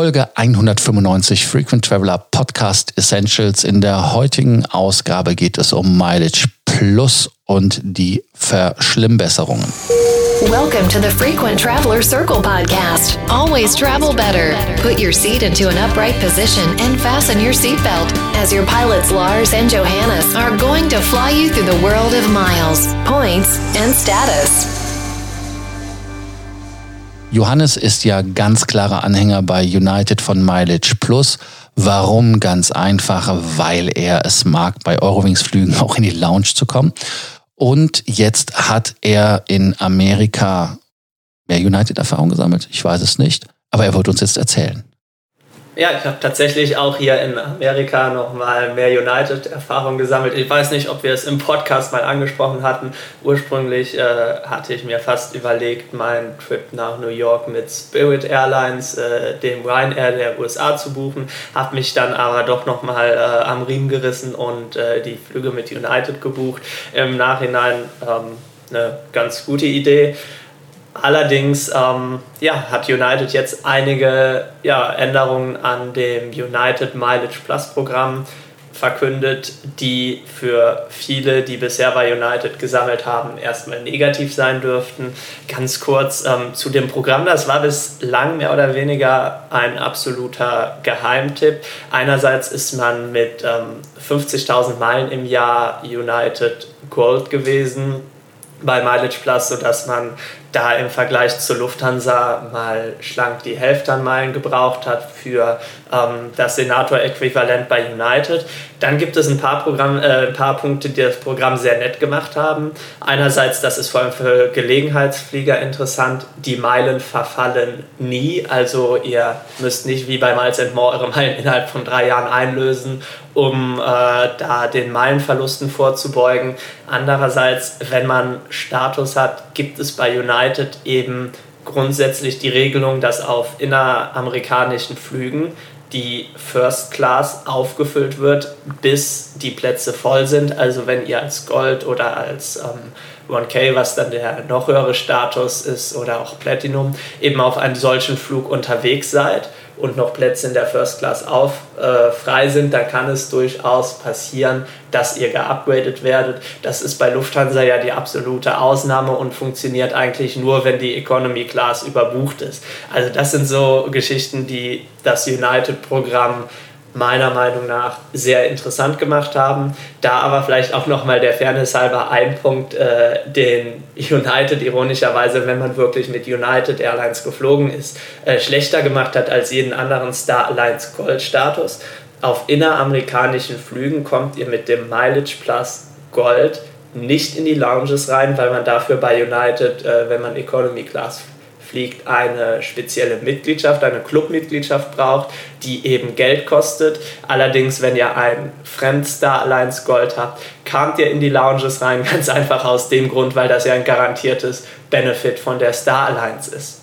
Folge 195 Frequent Traveler Podcast Essentials. In der heutigen Ausgabe geht es um Mileage Plus und die Verschlimmbesserungen. Welcome to the Frequent Traveler Circle podcast. Always travel better. Put your seat into an upright position and fasten your seatbelt as your pilots Lars and Johannes are going to fly you through the world of miles, points, and status. Johannes ist ja ganz klarer Anhänger bei United von Mileage Plus. Warum? Ganz einfach, weil er es mag, bei Eurowings-Flügen auch in die Lounge zu kommen. Und jetzt hat er in Amerika mehr United-Erfahrung gesammelt. Ich weiß es nicht. Aber er wird uns jetzt erzählen. Ja, ich habe tatsächlich auch hier in Amerika nochmal mehr United-Erfahrung gesammelt. Ich weiß nicht, ob wir es im Podcast mal angesprochen hatten. Ursprünglich äh, hatte ich mir fast überlegt, meinen Trip nach New York mit Spirit Airlines, äh, dem Ryanair der USA, zu buchen. Habe mich dann aber doch nochmal äh, am Riemen gerissen und äh, die Flüge mit United gebucht. Im Nachhinein ähm, eine ganz gute Idee. Allerdings ähm, ja, hat United jetzt einige ja, Änderungen an dem United Mileage Plus Programm verkündet, die für viele, die bisher bei United gesammelt haben, erstmal negativ sein dürften. Ganz kurz ähm, zu dem Programm, das war bislang mehr oder weniger ein absoluter Geheimtipp. Einerseits ist man mit ähm, 50.000 Meilen im Jahr United Gold gewesen bei Mileage Plus, sodass man da im Vergleich zur Lufthansa mal schlank die Hälfte an Meilen gebraucht hat für ähm, das Senator-Äquivalent bei United. Dann gibt es ein paar, Programm, äh, ein paar Punkte, die das Programm sehr nett gemacht haben. Einerseits, das ist vor allem für Gelegenheitsflieger interessant, die Meilen verfallen nie. Also ihr müsst nicht wie bei Miles More eure Meilen innerhalb von drei Jahren einlösen, um äh, da den Meilenverlusten vorzubeugen. Andererseits, wenn man Status hat, gibt es bei United eben grundsätzlich die Regelung, dass auf inneramerikanischen Flügen die First Class aufgefüllt wird, bis die Plätze voll sind. Also wenn ihr als Gold oder als ähm, 1K, was dann der noch höhere Status ist, oder auch Platinum, eben auf einem solchen Flug unterwegs seid und noch Plätze in der First Class auf, äh, frei sind, dann kann es durchaus passieren, dass ihr geupgradet werdet. Das ist bei Lufthansa ja die absolute Ausnahme und funktioniert eigentlich nur, wenn die Economy Class überbucht ist. Also das sind so Geschichten, die das United-Programm meiner Meinung nach sehr interessant gemacht haben. Da aber vielleicht auch nochmal der Fairness halber ein Punkt, äh, den United ironischerweise, wenn man wirklich mit United Airlines geflogen ist, äh, schlechter gemacht hat als jeden anderen Star Alliance Gold Status. Auf inneramerikanischen Flügen kommt ihr mit dem Mileage Plus Gold nicht in die Lounges rein, weil man dafür bei United, äh, wenn man Economy Class fliegt, eine spezielle Mitgliedschaft, eine Clubmitgliedschaft braucht, die eben Geld kostet. Allerdings, wenn ihr ein Fremdstar Alliance Gold habt, kamt ihr in die Lounges rein, ganz einfach aus dem Grund, weil das ja ein garantiertes Benefit von der Star Alliance ist.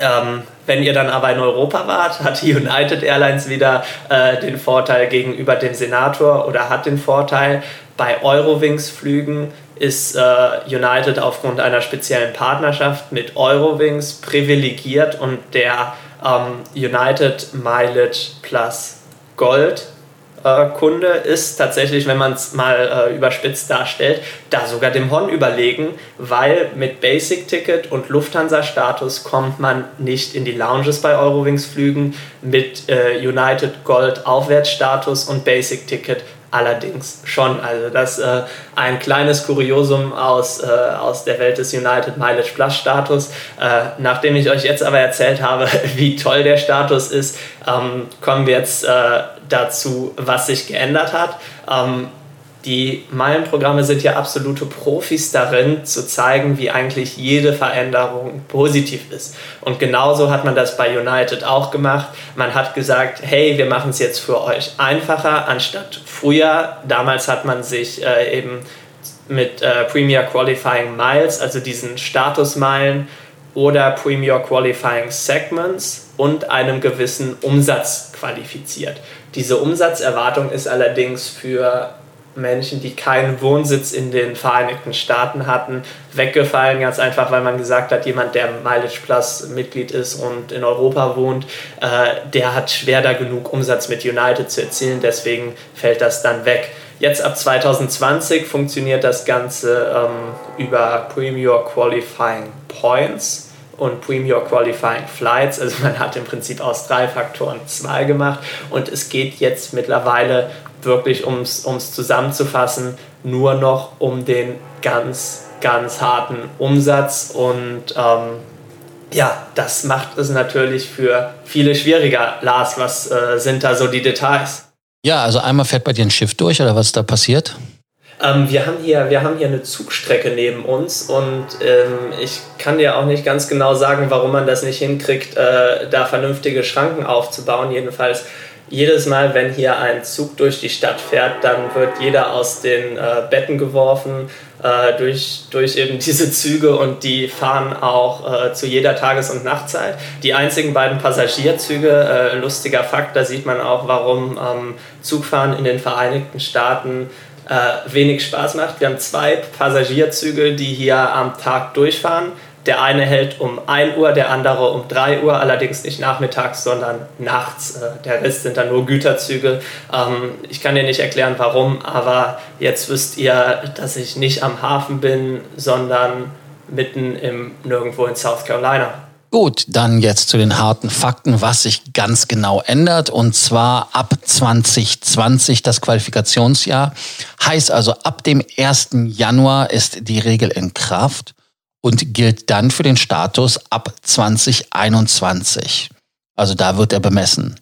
Ähm, wenn ihr dann aber in Europa wart, hat die United Airlines wieder äh, den Vorteil gegenüber dem Senator oder hat den Vorteil, bei Eurowings-Flügen ist äh, United aufgrund einer speziellen Partnerschaft mit Eurowings privilegiert und der ähm, United Mileage Plus Gold äh, Kunde ist tatsächlich, wenn man es mal äh, überspitzt darstellt, da sogar dem Hon überlegen, weil mit Basic Ticket und Lufthansa Status kommt man nicht in die Lounges bei Eurowings Flügen, mit äh, United Gold Aufwärtsstatus und Basic Ticket allerdings schon. Also das äh, ein kleines Kuriosum aus, äh, aus der Welt des United Mileage Plus Status. Äh, nachdem ich euch jetzt aber erzählt habe, wie toll der Status ist, ähm, kommen wir jetzt äh, dazu, was sich geändert hat. Ähm, die Meilenprogramme sind ja absolute Profis darin, zu zeigen, wie eigentlich jede Veränderung positiv ist. Und genauso hat man das bei United auch gemacht. Man hat gesagt, hey, wir machen es jetzt für euch einfacher, anstatt früher. Damals hat man sich äh, eben mit äh, Premier Qualifying Miles, also diesen Statusmeilen oder Premier Qualifying Segments und einem gewissen Umsatz qualifiziert. Diese Umsatzerwartung ist allerdings für Menschen, die keinen Wohnsitz in den Vereinigten Staaten hatten, weggefallen, ganz einfach, weil man gesagt hat, jemand, der Mileage Plus Mitglied ist und in Europa wohnt, äh, der hat schwer da genug Umsatz mit United zu erzielen, deswegen fällt das dann weg. Jetzt ab 2020 funktioniert das Ganze ähm, über Premier Qualifying Points und Premier Qualifying Flights. Also man hat im Prinzip aus drei Faktoren zwei gemacht und es geht jetzt mittlerweile wirklich, um es zusammenzufassen, nur noch um den ganz, ganz harten Umsatz und ähm, ja, das macht es natürlich für viele schwieriger. Lars, was äh, sind da so die Details? Ja, also einmal fährt bei dir ein Schiff durch oder was ist da passiert? Ähm, wir, haben hier, wir haben hier eine Zugstrecke neben uns und ähm, ich kann dir auch nicht ganz genau sagen, warum man das nicht hinkriegt, äh, da vernünftige Schranken aufzubauen. Jedenfalls jedes Mal, wenn hier ein Zug durch die Stadt fährt, dann wird jeder aus den äh, Betten geworfen äh, durch, durch eben diese Züge und die fahren auch äh, zu jeder Tages- und Nachtzeit. Die einzigen beiden Passagierzüge, äh, lustiger Fakt, da sieht man auch, warum ähm, Zugfahren in den Vereinigten Staaten äh, wenig Spaß macht. Wir haben zwei Passagierzüge, die hier am Tag durchfahren der eine hält um 1 Uhr, der andere um 3 Uhr, allerdings nicht nachmittags, sondern nachts. Äh, der Rest sind dann nur Güterzüge. Ähm, ich kann dir nicht erklären, warum, aber jetzt wisst ihr, dass ich nicht am Hafen bin, sondern mitten im Nirgendwo in South Carolina. Gut, dann jetzt zu den harten Fakten, was sich ganz genau ändert. Und zwar ab 2020 das Qualifikationsjahr. Heißt also, ab dem 1. Januar ist die Regel in Kraft und gilt dann für den Status ab 2021. Also da wird er bemessen.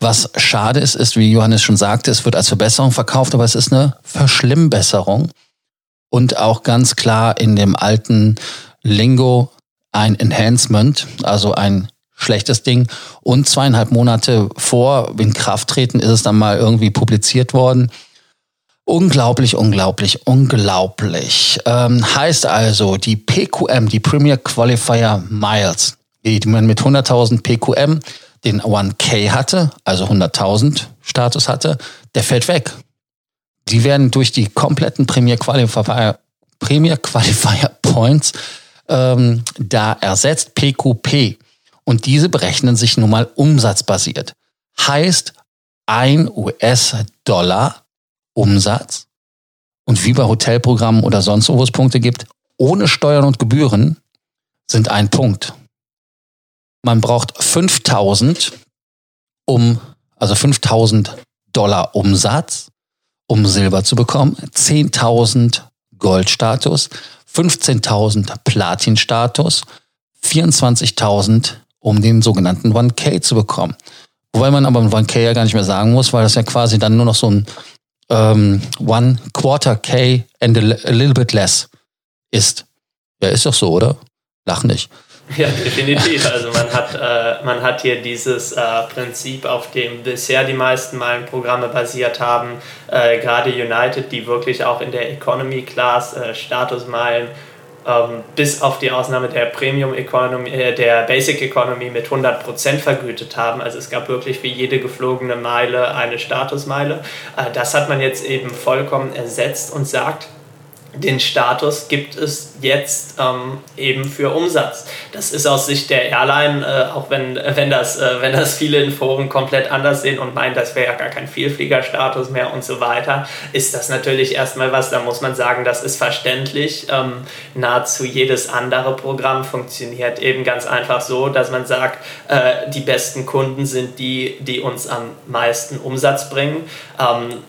Was schade ist, ist, wie Johannes schon sagte, es wird als Verbesserung verkauft, aber es ist eine Verschlimmbesserung und auch ganz klar in dem alten Lingo ein Enhancement, also ein schlechtes Ding. Und zweieinhalb Monate vor Inkrafttreten ist es dann mal irgendwie publiziert worden. Unglaublich, unglaublich, unglaublich. Ähm, heißt also, die PQM, die Premier Qualifier Miles, die man mit 100.000 PQM den 1K hatte, also 100.000 Status hatte, der fällt weg. Die werden durch die kompletten Premier Qualifier, Premier Qualifier Points ähm, da ersetzt, PQP. Und diese berechnen sich nun mal umsatzbasiert. Heißt, ein US-Dollar Umsatz und wie bei Hotelprogrammen oder sonst wo es Punkte gibt, ohne Steuern und Gebühren sind ein Punkt. Man braucht 5000 um, also 5000 Dollar Umsatz, um Silber zu bekommen, 10.000 Goldstatus, 15.000 Platinstatus, 24.000 um den sogenannten 1K zu bekommen. Wobei man aber 1K ja gar nicht mehr sagen muss, weil das ja quasi dann nur noch so ein ähm, One Quarter K and a, a little bit less ist. Ja, ist doch so, oder? Lach nicht. Ja, definitiv. Also man hat, äh, man hat hier dieses äh, Prinzip, auf dem bisher die meisten Meilenprogramme basiert haben. Äh, gerade United, die wirklich auch in der Economy Class äh, Statusmeilen ähm, bis auf die Ausnahme der Premium Economy, äh, der Basic Economy mit 100% vergütet haben. Also es gab wirklich für jede geflogene Meile eine Statusmeile. Äh, das hat man jetzt eben vollkommen ersetzt und sagt, den Status gibt es jetzt ähm, eben für Umsatz. Das ist aus Sicht der Airline, äh, auch wenn, wenn, das, äh, wenn das viele in Foren komplett anders sehen und meinen, das wäre ja gar kein Vielfliegerstatus mehr und so weiter, ist das natürlich erstmal was, da muss man sagen, das ist verständlich. Ähm, nahezu jedes andere Programm funktioniert eben ganz einfach so, dass man sagt, äh, die besten Kunden sind die, die uns am meisten Umsatz bringen. Ähm,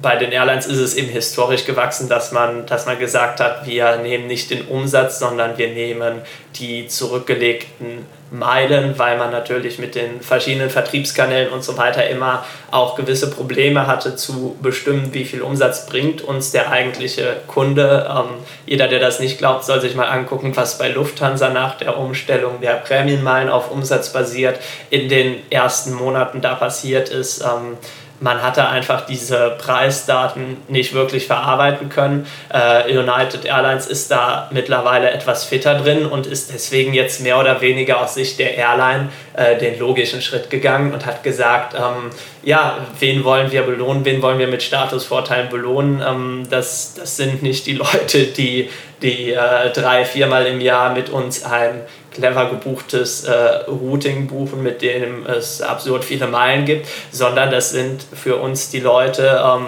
bei den Airlines ist es eben historisch gewachsen, dass man, dass man gesagt hat, wir nehmen nicht den Umsatz, sondern wir nehmen die zurückgelegten Meilen, weil man natürlich mit den verschiedenen Vertriebskanälen und so weiter immer auch gewisse Probleme hatte zu bestimmen, wie viel Umsatz bringt uns der eigentliche Kunde. Ähm, jeder, der das nicht glaubt, soll sich mal angucken, was bei Lufthansa nach der Umstellung der Prämienmeilen auf Umsatz basiert in den ersten Monaten da passiert ist. Ähm, man hatte einfach diese Preisdaten nicht wirklich verarbeiten können. Äh, United Airlines ist da mittlerweile etwas fitter drin und ist deswegen jetzt mehr oder weniger aus Sicht der Airline äh, den logischen Schritt gegangen und hat gesagt, ähm, ja, wen wollen wir belohnen, wen wollen wir mit Statusvorteilen belohnen. Ähm, das, das sind nicht die Leute, die, die äh, drei, viermal im Jahr mit uns ein clever gebuchtes äh, Routing buchen, mit dem es absurd viele Meilen gibt, sondern das sind für uns die Leute, ähm,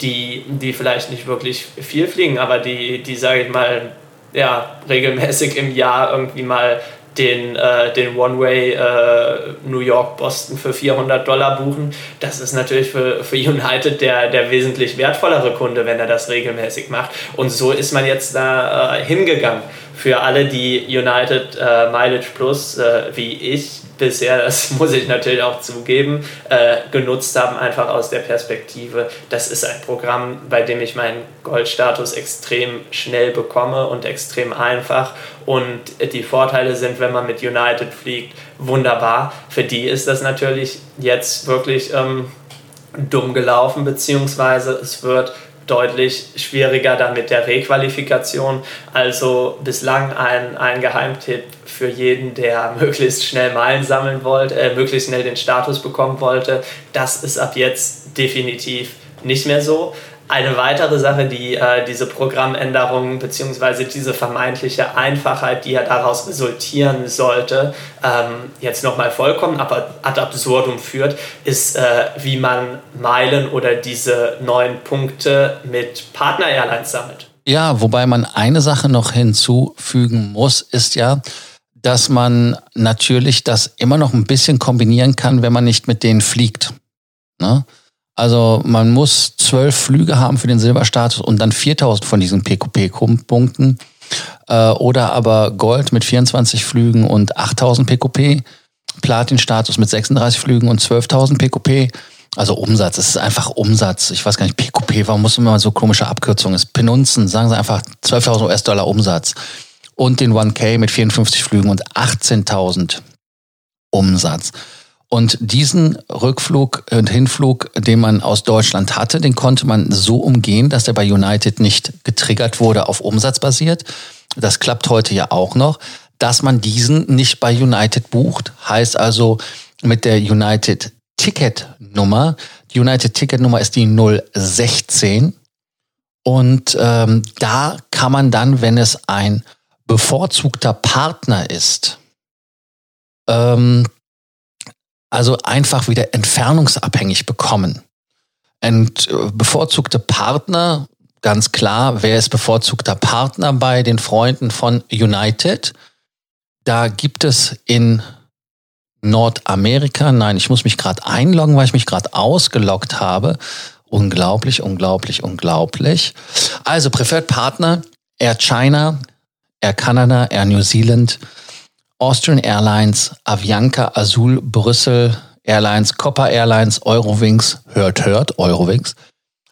die, die vielleicht nicht wirklich viel fliegen, aber die, die sage ich mal, ja, regelmäßig im Jahr irgendwie mal den, äh, den One-Way äh, New York-Boston für 400 Dollar buchen. Das ist natürlich für, für United der, der wesentlich wertvollere Kunde, wenn er das regelmäßig macht. Und so ist man jetzt da äh, hingegangen für alle, die United äh, Mileage Plus, äh, wie ich bisher, das muss ich natürlich auch zugeben, äh, genutzt haben, einfach aus der Perspektive, das ist ein Programm, bei dem ich meinen Goldstatus extrem schnell bekomme und extrem einfach. Und die Vorteile sind, wenn man mit United fliegt, wunderbar. Für die ist das natürlich jetzt wirklich ähm, dumm gelaufen, beziehungsweise es wird deutlich schwieriger dann mit der Requalifikation. Also bislang ein, ein Geheimtipp für jeden, der möglichst schnell Meilen sammeln wollte, äh, möglichst schnell den Status bekommen wollte. Das ist ab jetzt definitiv nicht mehr so. Eine weitere Sache, die äh, diese Programmänderungen bzw. diese vermeintliche Einfachheit, die ja daraus resultieren sollte, ähm, jetzt nochmal vollkommen ad absurdum führt, ist, äh, wie man Meilen oder diese neuen Punkte mit Partner-Airlines sammelt. Ja, wobei man eine Sache noch hinzufügen muss, ist ja, dass man natürlich das immer noch ein bisschen kombinieren kann, wenn man nicht mit denen fliegt. Ne? Also man muss zwölf Flüge haben für den Silberstatus und dann 4000 von diesen PQP-Punkten. Äh, oder aber Gold mit 24 Flügen und 8000 PQP. Platin-Status mit 36 Flügen und 12.000 PQP. Also Umsatz, es ist einfach Umsatz. Ich weiß gar nicht, PQP, warum muss immer so komische Abkürzungen? Es Penunzen, sagen Sie einfach 12.000 US-Dollar Umsatz. Und den 1K mit 54 Flügen und 18.000 Umsatz. Und diesen Rückflug und Hinflug, den man aus Deutschland hatte, den konnte man so umgehen, dass der bei United nicht getriggert wurde auf Umsatz basiert. Das klappt heute ja auch noch. Dass man diesen nicht bei United bucht, heißt also mit der United Ticket Nummer. Die United Ticket Nummer ist die 016. Und ähm, da kann man dann, wenn es ein bevorzugter Partner ist, ähm, also einfach wieder entfernungsabhängig bekommen. Und äh, bevorzugte Partner, ganz klar, wer ist bevorzugter Partner bei den Freunden von United? Da gibt es in Nordamerika, nein, ich muss mich gerade einloggen, weil ich mich gerade ausgeloggt habe. Unglaublich, unglaublich, unglaublich. Also Preferred Partner, Air China, Air Canada, Air New Zealand, Austrian Airlines, Avianca, Azul, Brüssel Airlines, Copper Airlines, Eurowings, hört, hört, Eurowings,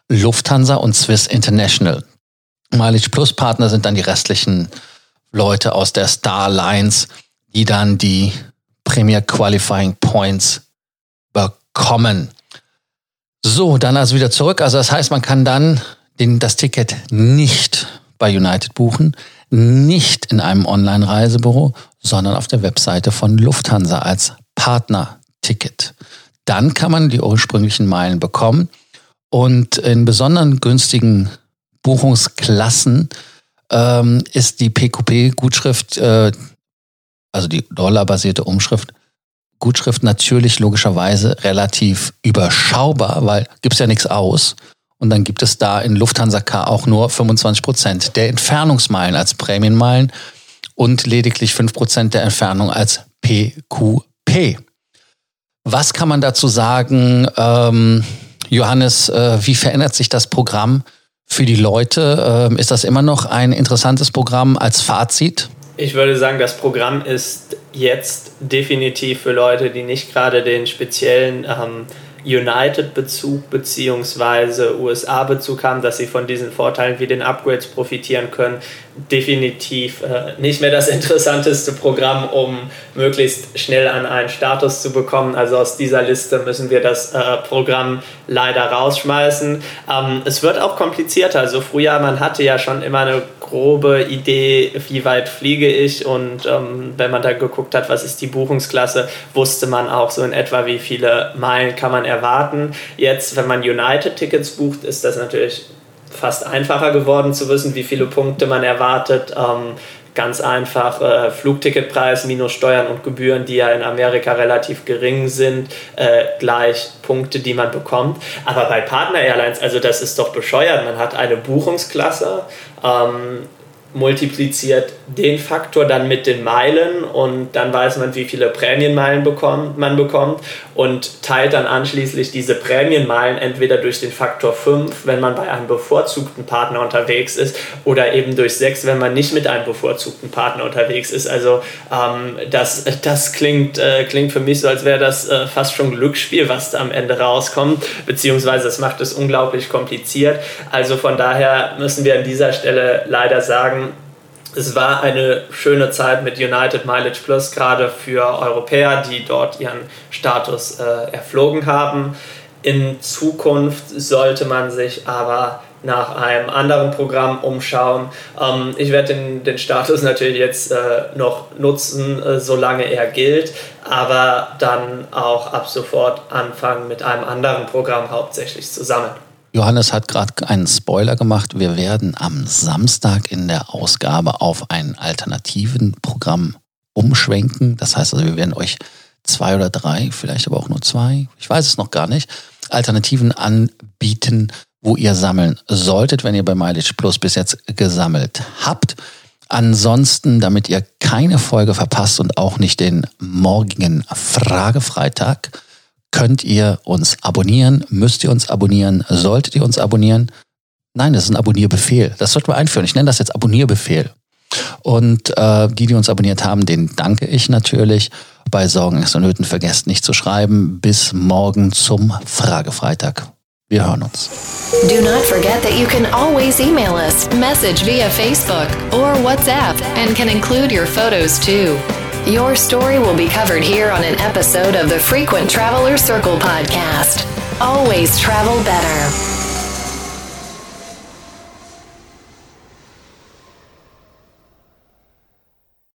Lufthansa und Swiss International. Mileage Plus Partner sind dann die restlichen Leute aus der Star Lines, die dann die Premier Qualifying Points bekommen. So, dann also wieder zurück. Also das heißt, man kann dann den, das Ticket nicht bei United buchen, nicht in einem Online-Reisebüro, sondern auf der Webseite von Lufthansa als Partner-Ticket. Dann kann man die ursprünglichen Meilen bekommen und in besonderen günstigen Buchungsklassen ähm, ist die PQP-Gutschrift, äh, also die dollarbasierte Umschrift, Gutschrift natürlich logischerweise relativ überschaubar, weil es ja nichts aus. Und dann gibt es da in Lufthansa K auch nur 25 Prozent der Entfernungsmeilen als Prämienmeilen und lediglich 5 Prozent der Entfernung als PQP. Was kann man dazu sagen, ähm, Johannes, äh, wie verändert sich das Programm für die Leute? Ähm, ist das immer noch ein interessantes Programm als Fazit? Ich würde sagen, das Programm ist jetzt definitiv für Leute, die nicht gerade den speziellen ähm, United-Bezug bzw. USA-Bezug haben, dass sie von diesen Vorteilen wie den Upgrades profitieren können, definitiv äh, nicht mehr das interessanteste Programm, um möglichst schnell an einen Status zu bekommen. Also aus dieser Liste müssen wir das äh, Programm leider rausschmeißen. Ähm, es wird auch komplizierter. Also früher, man hatte ja schon immer eine grobe Idee, wie weit fliege ich und ähm, wenn man da geguckt hat, was ist die Buchungsklasse, wusste man auch so in etwa, wie viele Meilen kann man erwarten. Jetzt, wenn man United-Tickets bucht, ist das natürlich fast einfacher geworden zu wissen, wie viele Punkte man erwartet. Ähm, ganz einfach äh, Flugticketpreis minus Steuern und Gebühren, die ja in Amerika relativ gering sind, äh, gleich Punkte, die man bekommt. Aber bei Partner Airlines, also das ist doch bescheuert. Man hat eine Buchungsklasse. Ähm, multipliziert den Faktor dann mit den Meilen und dann weiß man, wie viele Prämienmeilen bekommt, man bekommt und teilt dann anschließend diese Prämienmeilen entweder durch den Faktor 5, wenn man bei einem bevorzugten Partner unterwegs ist, oder eben durch 6, wenn man nicht mit einem bevorzugten Partner unterwegs ist. Also ähm, das, das klingt, äh, klingt für mich so, als wäre das äh, fast schon Glücksspiel, was da am Ende rauskommt, beziehungsweise es macht es unglaublich kompliziert. Also von daher müssen wir an dieser Stelle leider sagen, es war eine schöne Zeit mit United Mileage Plus, gerade für Europäer, die dort ihren Status äh, erflogen haben. In Zukunft sollte man sich aber nach einem anderen Programm umschauen. Ähm, ich werde den, den Status natürlich jetzt äh, noch nutzen, äh, solange er gilt, aber dann auch ab sofort anfangen mit einem anderen Programm hauptsächlich zusammen. Johannes hat gerade einen Spoiler gemacht. Wir werden am Samstag in der Ausgabe auf ein alternativen Programm umschwenken. Das heißt also, wir werden euch zwei oder drei, vielleicht aber auch nur zwei, ich weiß es noch gar nicht, Alternativen anbieten, wo ihr sammeln solltet, wenn ihr bei Mileage Plus bis jetzt gesammelt habt. Ansonsten, damit ihr keine Folge verpasst und auch nicht den morgigen Fragefreitag, könnt ihr uns abonnieren, müsst ihr uns abonnieren, solltet ihr uns abonnieren. Nein, das ist ein Abonnierbefehl. Das sollten wir einführen. Ich nenne das jetzt Abonnierbefehl. Und äh, die, die uns abonniert haben, denen danke ich natürlich. Bei Sorgen, Ängsten und Nöten vergesst nicht zu schreiben. Bis morgen zum Fragefreitag. Wir hören uns. Do not forget that you can always email us, message via Facebook or WhatsApp, and can include your photos too. Your story will be covered here on an episode of the Frequent Traveler Circle podcast. Always travel better.